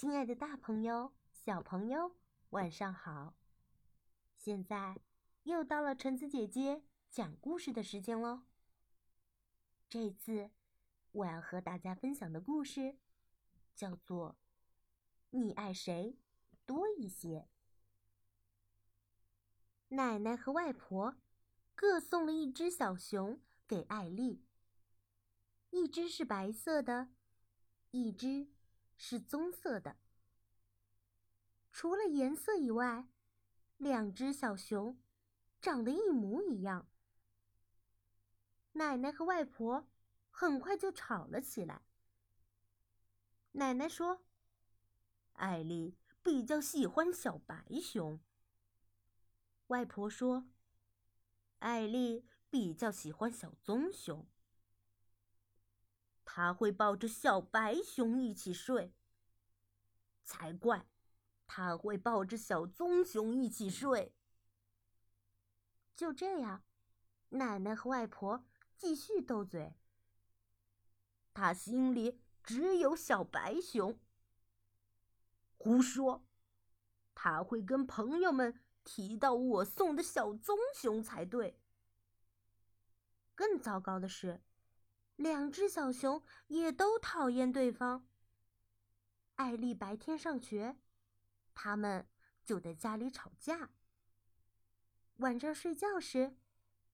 亲爱的，大朋友、小朋友，晚上好！现在又到了橙子姐姐讲故事的时间喽。这次我要和大家分享的故事叫做《你爱谁多一些》。奶奶和外婆各送了一只小熊给艾丽，一只是白色的，一只。是棕色的。除了颜色以外，两只小熊长得一模一样。奶奶和外婆很快就吵了起来。奶奶说：“艾丽比较喜欢小白熊。”外婆说：“艾丽比较喜欢小棕熊。”他会抱着小白熊一起睡，才怪！他会抱着小棕熊一起睡。就这样，奶奶和外婆继续斗嘴。他心里只有小白熊。胡说！他会跟朋友们提到我送的小棕熊才对。更糟糕的是。两只小熊也都讨厌对方。艾丽白天上学，他们就在家里吵架。晚上睡觉时，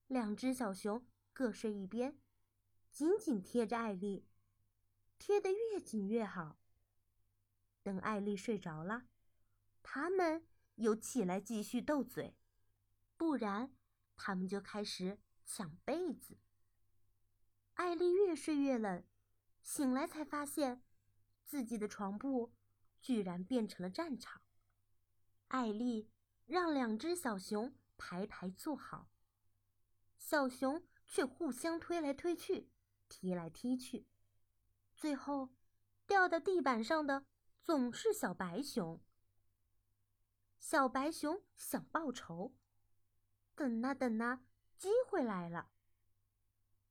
两只小熊各睡一边，紧紧贴着艾丽，贴得越紧越好。等艾丽睡着了，他们又起来继续斗嘴，不然他们就开始抢被子。艾丽越睡越冷，醒来才发现，自己的床铺居然变成了战场。艾丽让两只小熊排排坐好，小熊却互相推来推去，踢来踢去，最后掉到地板上的总是小白熊。小白熊想报仇，等啊等啊，机会来了。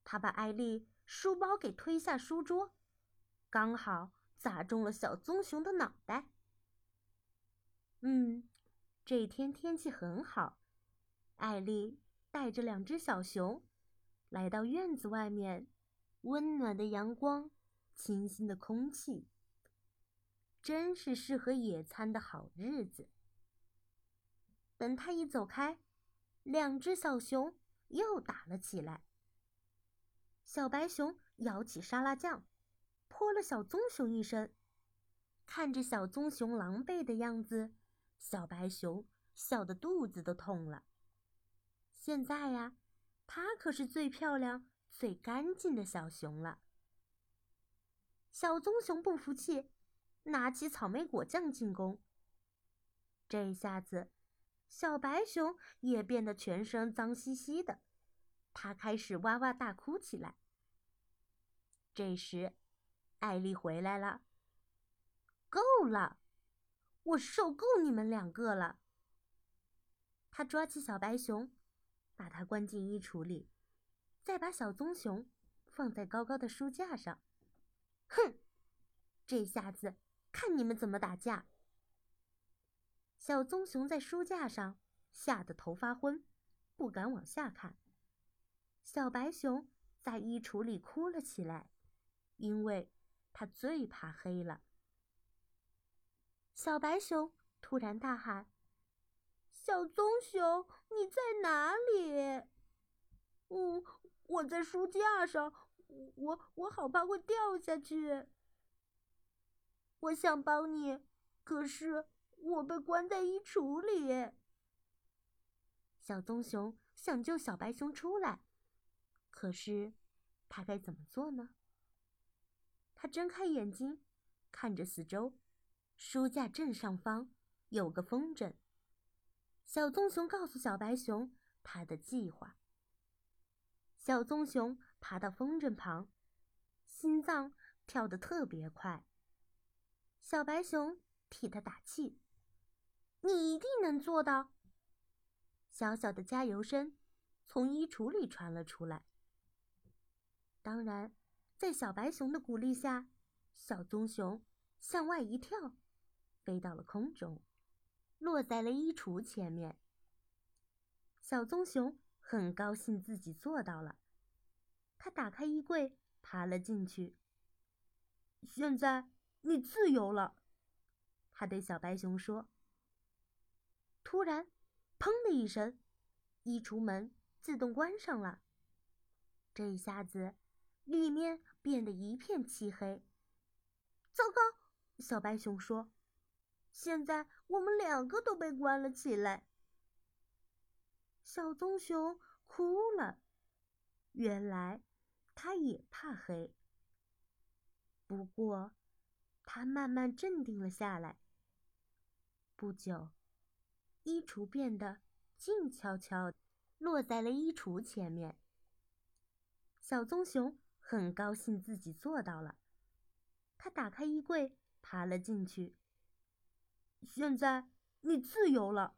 他把艾丽书包给推下书桌，刚好砸中了小棕熊的脑袋。嗯，这天天气很好，艾丽带着两只小熊来到院子外面，温暖的阳光，清新的空气，真是适合野餐的好日子。等他一走开，两只小熊又打了起来。小白熊舀起沙拉酱，泼了小棕熊一身。看着小棕熊狼狈的样子，小白熊笑得肚子都痛了。现在呀，它可是最漂亮、最干净的小熊了。小棕熊不服气，拿起草莓果酱进攻。这下子，小白熊也变得全身脏兮兮的。他开始哇哇大哭起来。这时，艾丽回来了。够了，我受够你们两个了。他抓起小白熊，把它关进衣橱里，再把小棕熊放在高高的书架上。哼，这下子看你们怎么打架！小棕熊在书架上吓得头发昏，不敢往下看。小白熊在衣橱里哭了起来，因为它最怕黑了。小白熊突然大喊：“小棕熊，你在哪里？”“嗯，我在书架上，我我好怕会掉下去。”“我想帮你，可是我被关在衣橱里。”小棕熊想救小白熊出来。可是，他该怎么做呢？他睁开眼睛，看着四周，书架正上方有个风筝。小棕熊告诉小白熊他的计划。小棕熊爬到风筝旁，心脏跳得特别快。小白熊替他打气：“你一定能做到！”小小的加油声从衣橱里传了出来。当然，在小白熊的鼓励下，小棕熊向外一跳，飞到了空中，落在了衣橱前面。小棕熊很高兴自己做到了，他打开衣柜，爬了进去。现在你自由了，他对小白熊说。突然，砰的一声，衣橱门自动关上了。这一下子，里面变得一片漆黑。糟糕！小白熊说：“现在我们两个都被关了起来。”小棕熊哭了，原来他也怕黑。不过，他慢慢镇定了下来。不久，衣橱变得静悄悄，落在了衣橱前面。小棕熊很高兴自己做到了，他打开衣柜，爬了进去。现在你自由了，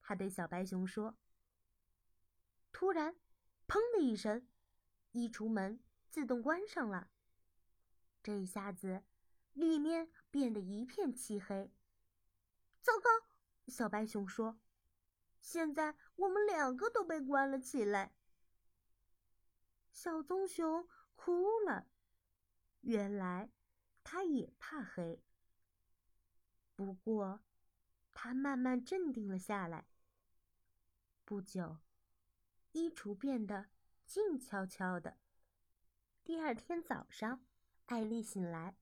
他对小白熊说。突然，砰的一声，衣橱门自动关上了。这一下子，里面变得一片漆黑。糟糕！小白熊说：“现在我们两个都被关了起来。”小棕熊哭了，原来它也怕黑。不过，它慢慢镇定了下来。不久。衣橱变得静悄悄的。第二天早上，艾丽醒来，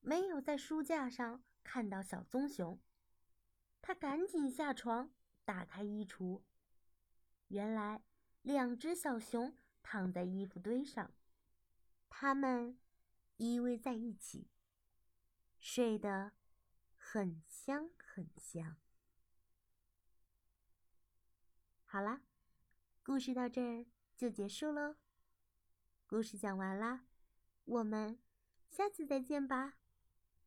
没有在书架上看到小棕熊。她赶紧下床，打开衣橱，原来两只小熊躺在衣服堆上，它们依偎在一起，睡得很香很香。好啦。故事到这儿就结束喽。故事讲完啦，我们下次再见吧。